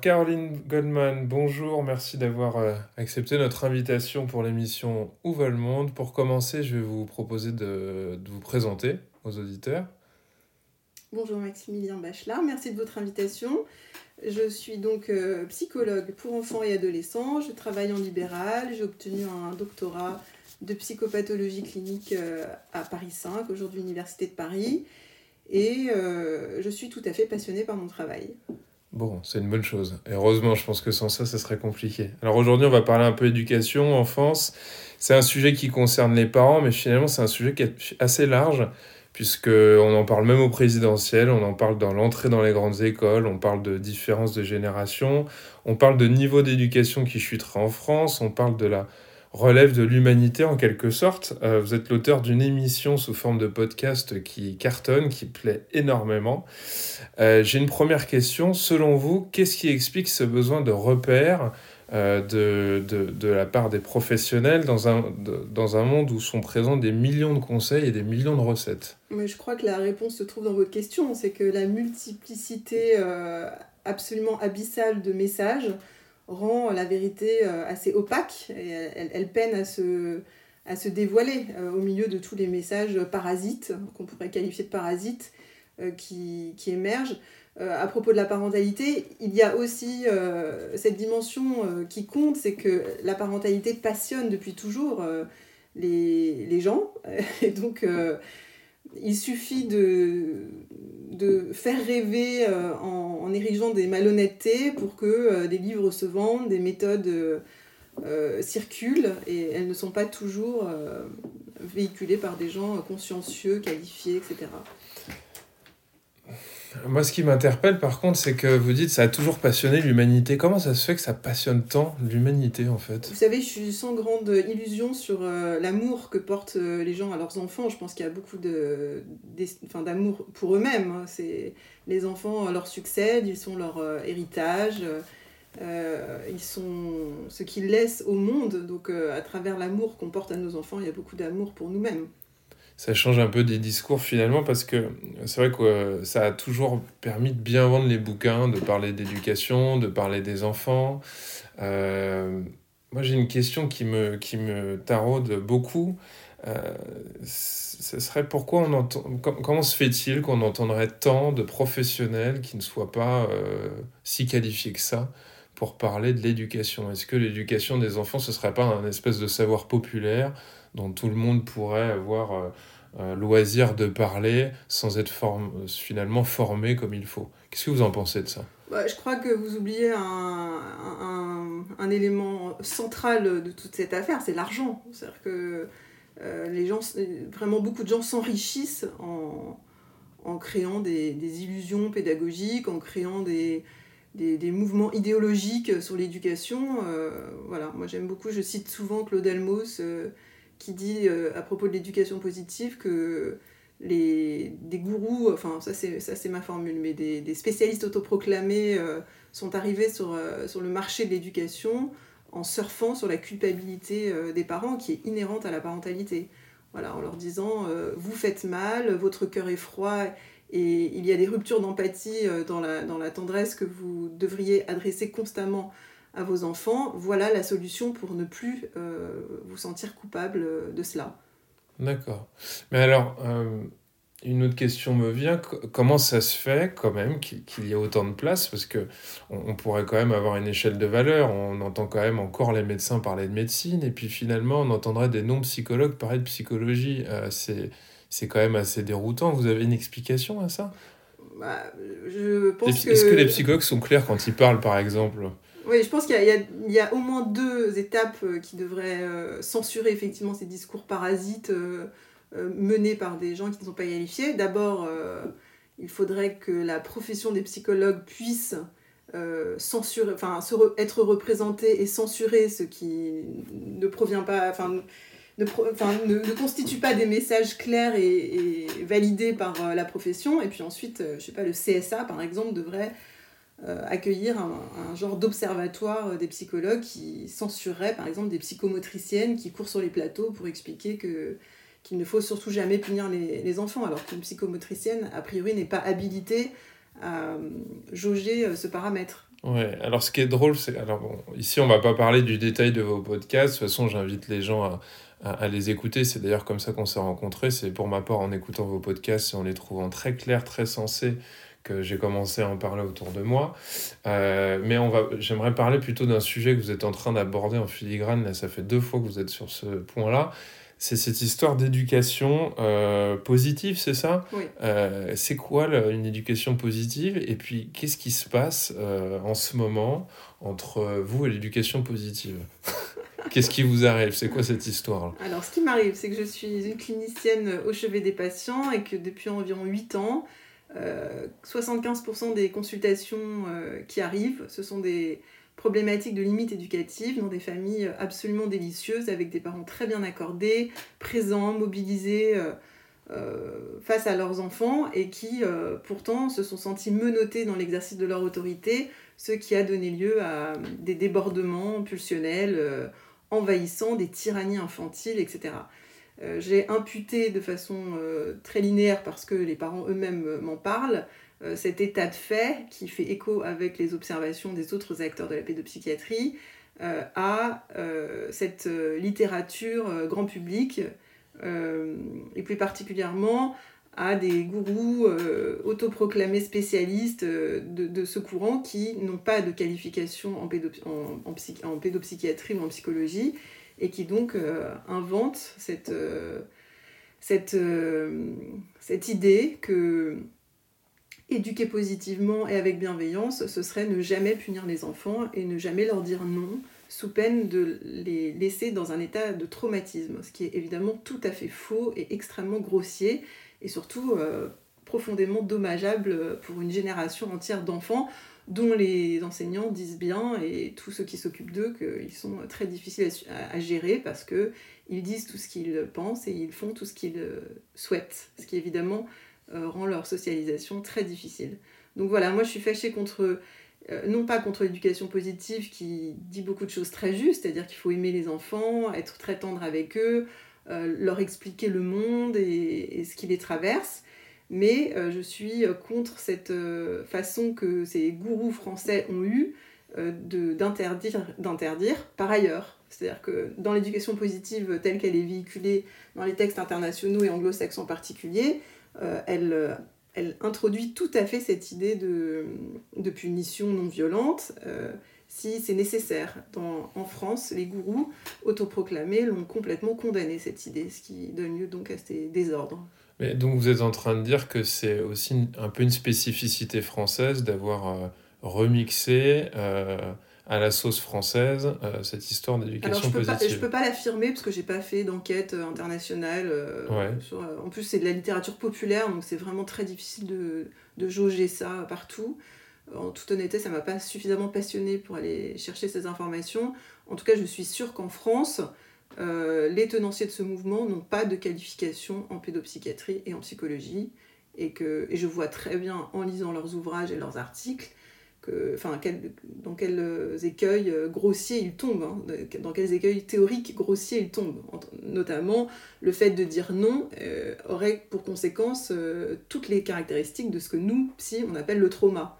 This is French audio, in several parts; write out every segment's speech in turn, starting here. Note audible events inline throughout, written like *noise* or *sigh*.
Caroline Goldman, bonjour, merci d'avoir euh, accepté notre invitation pour l'émission Où va le monde? Pour commencer, je vais vous proposer de, vous présenter aux auditeurs. Bonjour Maximilien Bachelard, merci de votre invitation. Je suis donc euh, psychologue pour enfants et adolescents, je travaille en libéral, j'ai obtenu un doctorat de psychopathologie clinique euh, à Paris 5, aujourd'hui Université de Paris, et je suis tout à fait passionnée par mon travail. Bon, c'est une bonne chose. heureusement, je pense que sans ça, ça serait compliqué. Alors aujourd'hui, on va parler un peu éducation, enfance. C'est un sujet qui concerne les parents, mais finalement, c'est un sujet qui est assez large, puisqu'on en parle même au présidentiel, on en parle dans l'entrée dans les grandes écoles, on parle de différences de génération, on parle de niveau d'éducation qui chutera en France, on parle de la relève de l'humanité en quelque sorte. Euh, vous êtes l'auteur d'une émission sous forme de podcast qui cartonne, qui plaît énormément. Euh, j'ai une première question. Selon vous, qu'est-ce qui explique ce besoin de repères euh, de, de, de, la part des professionnels dans un, dans un monde où sont présents des millions de conseils et des millions de recettes? Mais Je crois que la réponse se trouve dans votre question. C'est que la multiplicité absolument abyssale de messages rend la vérité euh, assez opaque et elle, peine à se, à se dévoiler euh, au milieu de tous les messages parasites, qu'on pourrait qualifier de parasites, euh, qui, qui, émergent. à propos de la parentalité, il y a aussi cette dimension qui compte, c'est que la parentalité passionne depuis toujours les, les, gens. *laughs* Et donc, il suffit de, faire rêver euh, en, en, érigeant des malhonnêtetés pour que euh, des livres se vendent, des méthodes euh, circulent et elles ne sont pas toujours véhiculées par des gens consciencieux, qualifiés, etc. Moi, ce qui m'interpelle, par contre, c'est que vous dites ça a toujours passionné l'humanité. Comment ça se fait que ça passionne tant l'humanité, en fait? Vous savez, je suis sans grande illusion sur euh, l'amour que portent euh, les gens à leurs enfants. Je pense qu'il y a beaucoup de, d'amour pour eux-mêmes. Hein. C'est, les enfants leur succèdent, ils sont leur euh, héritage. ils sont ce qu'ils laissent au monde. Donc, à travers l'amour qu'on porte à nos enfants, il y a beaucoup d'amour pour nous-mêmes ça change un peu des discours finalement parce que c'est vrai que euh, ça a toujours permis de bien vendre les bouquins, de parler d'éducation, de parler des enfants. Euh, moi j'ai une question qui me, qui me taraude beaucoup. Euh, serait pourquoi on entend, comment se fait-il qu'on entendrait tant de professionnels qui ne soient pas si qualifiés que ça pour parler de l'éducation? Est-ce que l'éducation des enfants, ce serait pas un espèce de savoir populaire dont tout le monde pourrait avoir euh, euh, loisir de parler sans être finalement formé comme il faut. Qu'est-ce que vous en pensez de ça? Bah, Je crois que vous oubliez un, élément central de toute cette affaire, c'est l'argent. C'est-à-dire que euh, les gens, vraiment beaucoup de gens s'enrichissent en, créant des, illusions pédagogiques, en créant des, mouvements idéologiques sur l'éducation. voilà, moi j'aime beaucoup, je cite souvent Claude Almos qui dit euh, à propos de l'éducation positive que les, des gourous, enfin ça c'est, ma formule, mais des, des spécialistes autoproclamés euh, sont arrivés sur, euh, sur le marché de l'éducation en surfant sur la culpabilité des parents qui est inhérente à la parentalité. Voilà, en leur disant vous faites mal, votre cœur est froid et il y a des ruptures d'empathie dans la, dans la tendresse que vous devriez adresser constamment à vos enfants, voilà la solution pour ne plus euh, vous sentir coupable euh, de cela. D'accord. Mais alors, euh, une autre question me vient. Comment ça se fait quand même qu'il y ait autant de place? Parce que on, pourrait quand même avoir une échelle de valeur. On entend quand même encore les médecins parler de médecine, et puis finalement, on entendrait des non-psychologues parler de psychologie. c'est c'est quand même assez déroutant. Vous avez une explication à ça? Bah, je pense Est-ce que... que les psychologues sont clairs quand ils parlent, par exemple? Oui, je pense qu'il y, a au moins deux étapes euh, qui devraient euh, censurer effectivement ces discours parasites euh, menés par des gens qui ne sont pas qualifiés. D'abord, il faudrait que la profession des psychologues puisse censurer, enfin, être représentée et censurer ce qui ne provient pas, enfin, ne, ne, constituent pas des messages clairs et, validés par la profession. Et puis ensuite, je sais pas, le CSA, par exemple, devrait accueillir un, genre d'observatoire des psychologues qui censurerait, par exemple, des psychomotriciennes qui courent sur les plateaux pour expliquer que qu'il ne faut surtout jamais punir les, enfants, alors qu'une psychomotricienne, a priori, n'est pas habilitée à jauger euh, ce paramètre. Ouais, alors ce qui est drôle, c'est. Alors bon, ici, on va pas parler du détail de vos podcasts. De toute façon, j'invite les gens à, à, les écouter. C'est d'ailleurs comme ça qu'on s'est rencontrés. C'est pour ma part en écoutant vos podcasts et en les trouvant très clairs, très sensés que j'ai commencé à en parler autour de moi. Euh, mais on va, j'aimerais parler plutôt d'un sujet que vous êtes en train d'aborder en filigrane. Là, ça fait deux fois que vous êtes sur ce point-là c'est cette histoire d'éducation euh, positive, c'est ça? Oui. Euh, c'est quoi une éducation positive? Et puis, qu'est-ce qui se passe en ce moment entre vous et l'éducation positive? *laughs* Qu'est-ce qui vous arrive? C'est quoi cette histoire Alors, ce qui m'arrive, c'est que je suis une clinicienne au chevet des patients et que depuis environ 8 ans, 75% des consultations qui arrivent, ce sont des problématiques de limites éducatives dans des familles absolument délicieuses avec des parents très bien accordés, présents, mobilisés euh, euh, face à leurs enfants et qui euh, pourtant se sont sentis menottés dans l'exercice de leur autorité, ce qui a donné lieu à des débordements pulsionnels envahissants, des tyrannies infantiles, etc. J'ai imputé de façon très linéaire parce que les parents eux-mêmes m'en parlent euh, cet état de fait qui fait écho avec les observations des autres acteurs de la pédopsychiatrie euh, à euh, cette littérature grand public et plus particulièrement à des gourous autoproclamés spécialistes de, ce courant qui n'ont pas de qualification en, pédopsychiatrie ou en psychologie et qui donc inventent cette, cette, cette idée que éduquer positivement et avec bienveillance, ce serait ne jamais punir les enfants et ne jamais leur dire non, sous peine de les laisser dans un état de traumatisme, ce qui est évidemment tout à fait faux et extrêmement grossier, et surtout euh, profondément dommageable pour une génération entière d'enfants dont les enseignants disent bien, et tous ceux qui s'occupent d'eux, qu'ils sont très difficiles à, gérer parce qu'ils disent tout ce qu'ils pensent et ils font tout ce qu'ils souhaitent, ce qui évidemment euh, rend leur socialisation très difficile. Donc voilà, moi je suis fâchée contre, euh, non pas contre l'éducation positive qui dit beaucoup de choses très justes, c'est-à-dire qu'il faut aimer les enfants, être très tendre avec eux, euh, leur expliquer le monde et, ce qui les traverse, mais je suis contre cette façon que ces gourous français ont eue d'interdire, d'interdire par ailleurs. C'est-à-dire que dans l'éducation positive telle qu'elle est véhiculée dans les textes internationaux et anglo-saxons en particulier, euh, elle, euh, elle, introduit tout à fait cette idée de, de punition non violente euh, si c'est nécessaire. En France, les gourous autoproclamés l'ont complètement condamné, cette idée, ce qui donne lieu donc à ces désordres. Mais donc vous êtes en train de dire que c'est aussi un peu une spécificité française d'avoir remixé à la sauce française euh, cette histoire d'éducation positive. Pas, je peux pas l'affirmer parce que j'ai pas fait d'enquête euh, internationale. Euh, en plus, c'est de la littérature populaire, donc c'est vraiment très difficile de, de, jauger ça partout. En toute honnêteté, ça m'a pas suffisamment passionné pour aller chercher ces informations. En tout cas, je suis sûre qu'en France, les tenanciers de ce mouvement n'ont pas de qualification en pédopsychiatrie et en psychologie. Et, que, et je vois très bien en lisant leurs ouvrages et leurs articles enfin, dans quels euh, écueils euh, grossiers ils tombent, hein, dans quels écueils théoriques grossiers ils tombent. Notamment, le fait de dire non euh, aurait pour conséquence toutes les caractéristiques de ce que nous, psy, on appelle le trauma.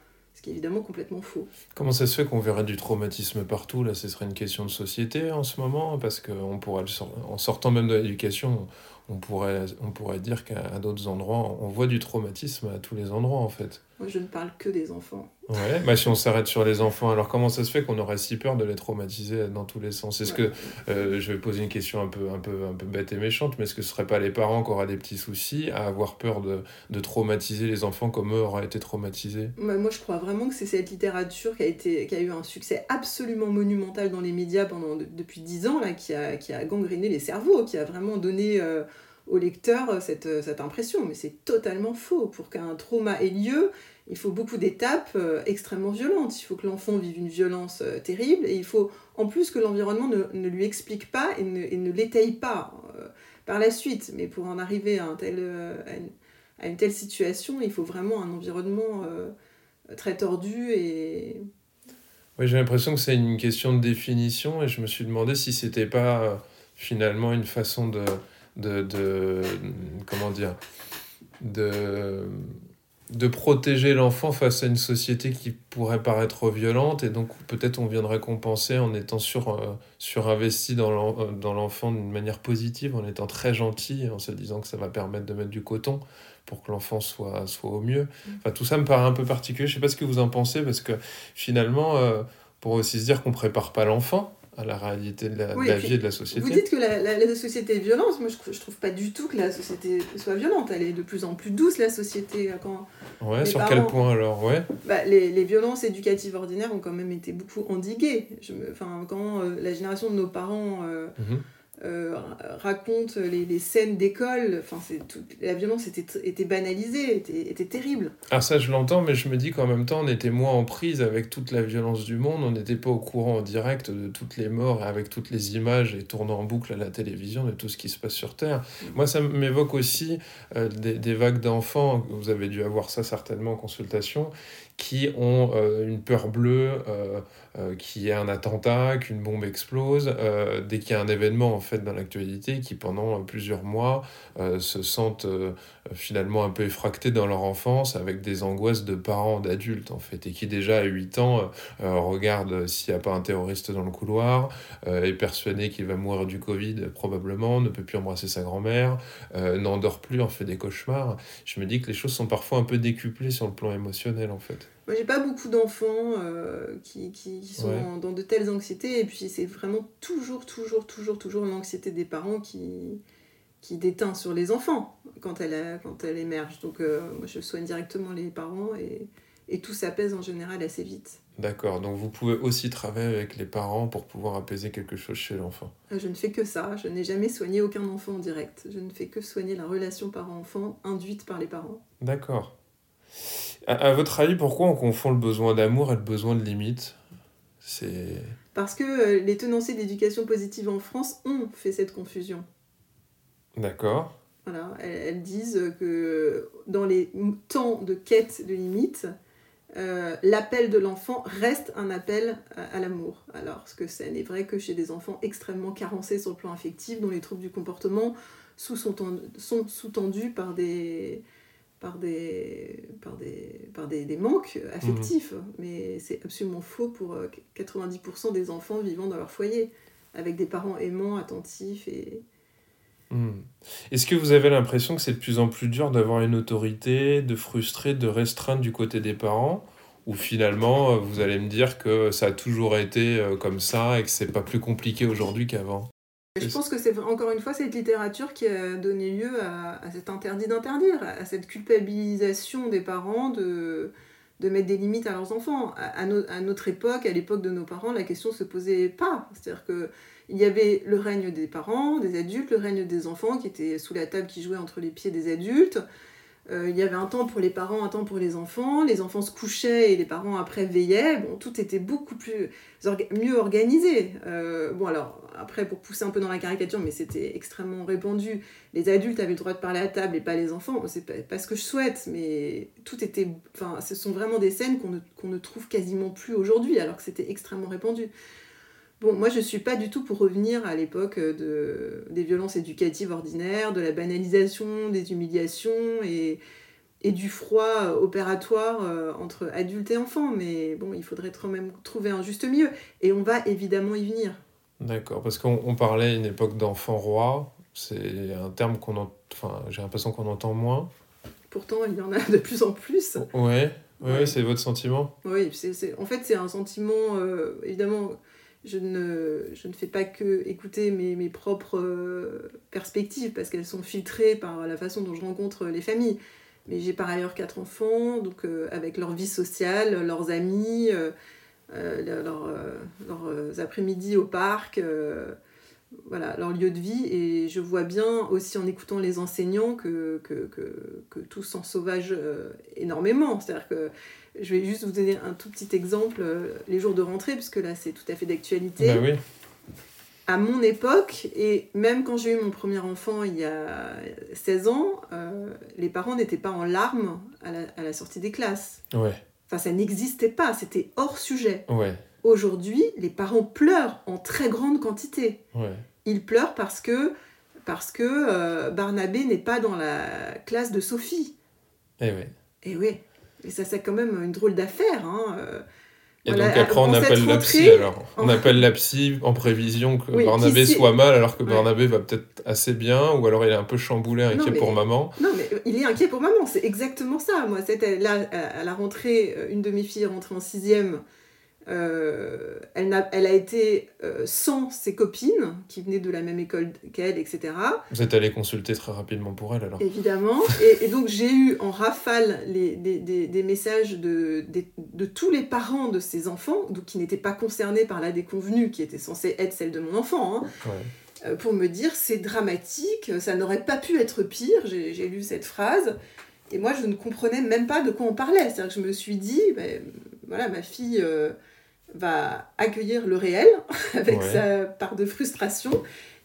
Qui est évidemment complètement faux. Comment ça se fait qu'on verrait du traumatisme partout Là, ce serait une question de société en ce moment, parce qu'en pourrait, en sortant même de l'éducation, on pourrait, on pourrait dire qu'à d'autres endroits, on voit du traumatisme à tous les endroits en fait. Moi, je ne parle que des enfants. Ouais, bah si on s'arrête sur les enfants, alors comment ça se fait qu'on aurait si peur de les traumatiser dans tous les sens? Est-ce que, euh, je vais poser une question un peu, un, peu, un peu bête et méchante, mais est-ce que ce ne seraient pas les parents qui auraient des petits soucis à avoir peur de, de traumatiser les enfants comme eux auraient été traumatisés? Moi, je crois vraiment que c'est cette littérature qui a, été, qui a eu un succès absolument monumental dans les médias pendant, depuis dix ans, là, qui, a, qui a gangréné les cerveaux, qui a vraiment donné... Euh, au lecteur cette, cette impression, mais c'est totalement faux. Pour qu'un trauma ait lieu, il faut beaucoup d'étapes euh, extrêmement violentes. Il faut que l'enfant vive une violence euh, terrible et il faut en plus que l'environnement ne, ne, lui explique pas et ne, ne l'étaye pas euh, par la suite. Mais pour en arriver à, un tel, à, une, à, une, telle situation, il faut vraiment un environnement très tordu et... Oui, j'ai l'impression que c'est une question de définition et je me suis demandé si c'était pas finalement une façon de, de, de comment dire de de protéger l'enfant face à une société qui pourrait paraître violente et donc peut-être on viendrait compenser en étant sur, euh, surinvesti euh, dans l'enfant d'une manière positive, en étant très gentil, en se disant que ça va permettre de mettre du coton pour que l'enfant soit, soit au mieux. Mm. Enfin, tout ça me paraît un peu particulier. Je sais pas ce que vous en pensez parce que finalement, euh, pour aussi se dire qu'on prépare pas l'enfant, à la réalité de la, oui, de la vie et de la société. Vous dites que la, la, la société est violente. Moi, je, je trouve pas du tout que la société soit violente. Elle est de plus en plus douce, la société. Quand ouais, sur parents, quel point alors ouais. bah, les, les, violences éducatives ordinaires ont quand même été beaucoup endiguées. Je me, quand euh, la génération de nos parents... Euh, mm -hmm euh, raconte les, les scènes d'école. Enfin, la violence était, était banalisée, était, était terrible. Ah ça, je l'entends, mais je me dis qu'en même temps, on était moins en prise avec toute la violence du monde. On n'était pas au courant en direct de toutes les morts, avec toutes les images et tournant en boucle à la télévision de tout ce qui se passe sur Terre. Mmh. Moi, ça m'évoque aussi euh, des, des vagues d'enfants, vous avez dû avoir ça certainement en consultation, qui ont euh, une peur bleue, euh, euh, qu'il y ait un attentat, qu'une bombe explose, dès qu'il y a un événement en fait dans l'actualité, qui pendant plusieurs mois se sentent finalement un peu effractés dans leur enfance avec des angoisses de parents, d'adultes en fait, et qui déjà à 8 ans regardent s'il n'y a pas un terroriste dans le couloir, est persuadé qu'il va mourir du Covid probablement, ne peut plus embrasser sa grand-mère, n'endort plus, en fait des cauchemars. Je me dis que les choses sont parfois un peu décuplées sur le plan émotionnel en fait. Moi, j'ai pas beaucoup d'enfants euh, qui, qui, qui, sont ouais. dans de telles anxiétés. Et puis, c'est vraiment toujours, toujours, toujours, toujours l'anxiété des parents qui, qui déteint sur les enfants quand elle, quand elle émerge. Donc, euh, moi, je soigne directement les parents et, et tout s'apaise en général assez vite. D'accord, donc vous pouvez aussi travailler avec les parents pour pouvoir apaiser quelque chose chez l'enfant. Euh, je ne fais que ça, je n'ai jamais soigné aucun enfant en direct. Je ne fais que soigner la relation parent-enfant induite par les parents. D'accord. À, à, votre avis, pourquoi on confond le besoin d'amour et le besoin de limite? C'est parce que euh, les tenanciers d'éducation positive en France ont fait cette confusion. D'accord. Voilà, elles, disent que dans les temps de quête de limite, euh, l'appel de l'enfant reste un appel à, à l'amour. Alors que ce n'est vrai que chez des enfants extrêmement carencés sur le plan affectif, dont les troubles du comportement sont sous-tendus par des, par des, par des, par des, des manques affectifs. Mmh. Mais c'est absolument faux pour 90% des enfants vivant dans leur foyer, avec des parents aimants, attentifs et... Mmh. Est-ce que vous avez l'impression que c'est de plus en plus dur d'avoir une autorité, de frustrer, de restreindre du côté des parents? Ou finalement vous allez me dire que ça a toujours été comme ça et que c'est pas plus compliqué aujourd'hui qu'avant? Je pense que c'est encore une fois cette littérature qui a donné lieu à, à cet interdit d'interdire, à cette culpabilisation des parents de, de mettre des limites à leurs enfants. À, à, no, à notre époque, à l'époque de nos parents, la question ne se posait pas. C'est-à-dire qu'il y avait le règne des parents, des adultes, le règne des enfants qui étaient sous la table, qui jouaient entre les pieds des adultes. Euh, il y avait un temps pour les parents, un temps pour les enfants. Les enfants se couchaient et les parents après veillaient. Bon, tout était beaucoup plus mieux organisé. Euh, bon, alors, après, pour pousser un peu dans la caricature, mais c'était extrêmement répandu. Les adultes avaient le droit de parler à table et pas les enfants. C'est pas, pas, ce que je souhaite, mais tout était. Enfin, ce sont vraiment des scènes qu'on ne, ne trouve quasiment plus aujourd'hui, alors que c'était extrêmement répandu. Bon, moi, je ne suis pas du tout pour revenir à l'époque de, des violences éducatives ordinaires, de la banalisation, des humiliations et, et du froid opératoire euh, entre adultes et enfants. Mais bon, il faudrait quand même trouver un juste milieu. Et on va évidemment y venir. D'accord, parce qu'on parlait une époque d'enfant roi. C'est un terme qu'on entend... Enfin, j'ai l'impression qu'on entend moins. Pourtant, il y en a de plus en plus. Ouais, ouais, ouais. c'est votre sentiment? Oui, en fait, c'est un sentiment, euh, évidemment je ne, je ne fais pas que écouter mes, propres euh, perspectives parce qu'elles sont filtrées par la façon dont je rencontre les familles. Mais j'ai par ailleurs quatre enfants, donc euh, avec leur vie sociale, leurs amis, euh, leurs leur, leur après-midi au parc. Voilà, leur lieu de vie. Et je vois bien aussi en écoutant les enseignants que, que, que, que tout s'en sauvage euh, énormément. C'est-à-dire que je vais juste vous donner un tout petit exemple, euh, les jours de rentrée, puisque là c'est tout à fait d'actualité. Bah oui. À mon époque, et même quand j'ai eu mon premier enfant il y a 16 ans, euh, les parents n'étaient pas en larmes à la, à la sortie des classes. Ouais, Enfin, ça n'existait pas, c'était hors sujet. ouais, Aujourd'hui, les parents pleurent en très grande quantité. ouais. Ils pleurent parce que, parce que euh, Barnabé n'est pas dans la classe de Sophie. Et ouais. Et oui, et ça c'est quand même une drôle d'affaire. Hein. euh. Et Voilà, donc après, on appelle la psy alors. On en- appelle la psy en prévision que Oui, Barnabé sait- soit mal, alors que Ouais. Barnabé va peut-être assez bien, ou alors il est un peu chamboulé, inquiet Non, mais- pour maman. Non, mais il est inquiet pour maman, c'est exactement ça. Moi, c'était là, à à la rentrée, euh, une de mes filles est rentrée en sixième. Euh, elle, a été euh, sans ses copines, qui venaient de la même école qu'elle, etc. Vous êtes allé consulter très rapidement pour elle alors. Évidemment. *laughs* Et, et donc, j'ai eu en rafale les, des, des- des messages de, des- de tous les parents de ces enfants, donc qui n'étaient pas concernés par la déconvenue, qui était censée être celle de mon enfant. hein. Ouais. euh, pour me dire c'est dramatique, ça n'aurait pas pu être pire. J'ai lu cette phrase et moi je ne comprenais même pas de quoi on parlait. C'est-à-dire que je me suis dit, ben, voilà, ma fille va accueillir le réel *laughs* avec Ouais. sa part de frustration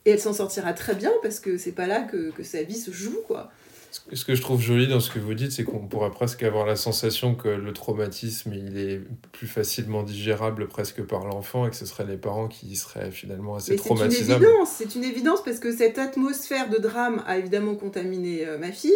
et elle s'en sortira très bien parce que c'est pas là que, que sa vie se joue quoi. Ce- que je trouve joli dans ce que vous dites, c'est qu'on pourrait presque avoir la sensation que le traumatisme, il est plus facilement digérable presque par l'enfant et que ce seraient les parents qui seraient finalement assez Mais c'est une traumatisables. évidence, c'est une évidence parce que cette atmosphère de drame a évidemment contaminé euh, ma fille.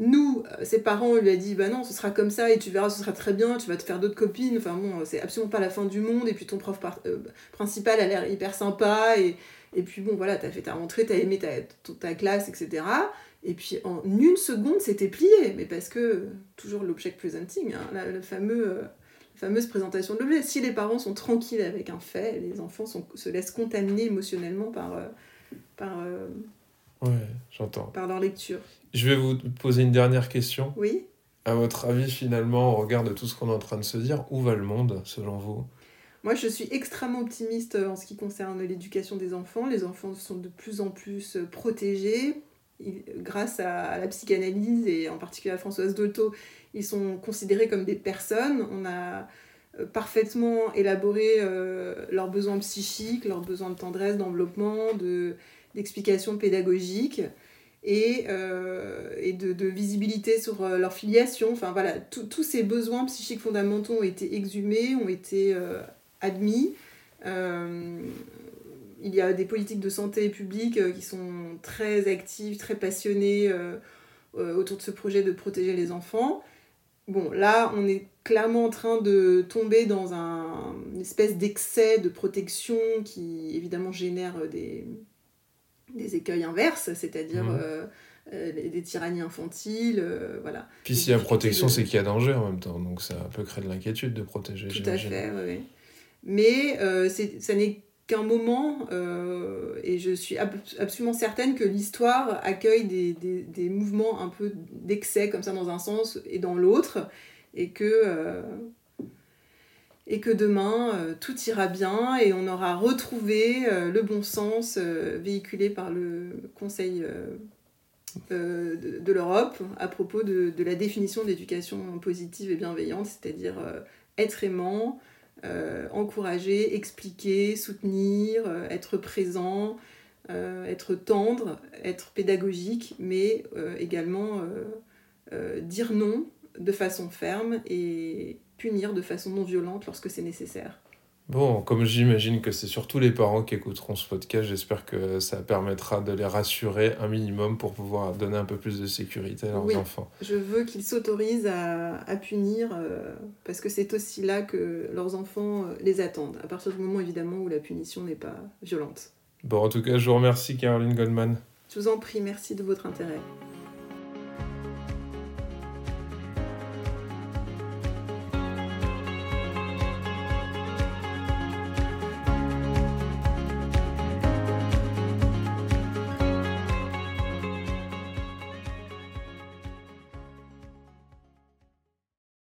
Nous, euh, ses parents, on lui a dit, bah non, ce sera comme ça et tu verras, ce sera très bien, tu vas te faire d'autres copines. Enfin bon, c'est absolument pas la fin du monde. Et puis ton prof par- euh, principal a l'air hyper sympa. Et, et puis bon, voilà, t'as fait ta rentrée, t'as aimé ta, ta, ta classe, etc. Et puis en une seconde, c'était plié. Mais parce que, toujours l'object presenting, hein, la, fameux, euh, la fameuse présentation de l'objet. Si les parents sont tranquilles avec un fait, les enfants sont- se laissent contaminer émotionnellement par, euh, par, Ouais, j'entends. par leur lecture. Je vais vous poser une dernière question. Oui À votre avis, finalement, au regard de tout ce qu'on est en train de se dire, où va le monde, selon vous? Moi, je suis extrêmement optimiste en ce qui concerne l'éducation des enfants. Les enfants sont de plus en plus euh, protégés. Ils- grâce à, la psychanalyse et en particulier à Françoise Dolto, ils sont considérés comme des personnes. On a euh, parfaitement élaboré euh, leurs besoins psychiques, leurs besoins de tendresse, d'enveloppement, de, d'explication pédagogique et, euh, et de, de visibilité sur euh, leur filiation. Enfin voilà, tous ces besoins psychiques fondamentaux ont été exhumés, ont été euh, admis. Il y a des politiques de santé publique qui sont très actives, très passionnées autour de ce projet de protéger les enfants. Bon, là, on est clairement en train de tomber dans un, une espèce d'excès de protection qui, évidemment, génère des, des écueils inverses, c'est-à-dire Mhm. euh, euh, des, des tyrannies infantiles, euh, voilà. Puis s'il y a protection, de- c'est qu'il y a danger en même temps. Donc ça peut créer de l'inquiétude de protéger, Tout à fait, oui. Mais c'est- ça n'est qu'un moment, et je suis ab- absolument certaine que l'histoire accueille des, des, des mouvements un peu d'excès comme ça dans un sens et dans l'autre, et que, et que demain euh, tout ira bien et on aura retrouvé euh, le bon sens euh, véhiculé par le Conseil de, l'Europe à propos de, la définition de l'éducation positive et bienveillante, c'est-à-dire être aimant, encourager, expliquer, soutenir, être présent, être tendre, être pédagogique, mais également dire non de façon ferme et punir de façon non violente lorsque c'est nécessaire. Bon, comme j'imagine que c'est surtout les parents qui écouteront ce podcast, j'espère que ça permettra de les rassurer un minimum pour pouvoir donner un peu plus de sécurité à leurs Oui. enfants. Je veux qu'ils s'autorisent à, à punir euh, parce que c'est aussi là que leurs enfants euh, les attendent, à partir du moment évidemment où la punition n'est pas violente. Bon, en tout cas, je vous remercie, Caroline Goldman. Je vous en prie, merci de votre intérêt.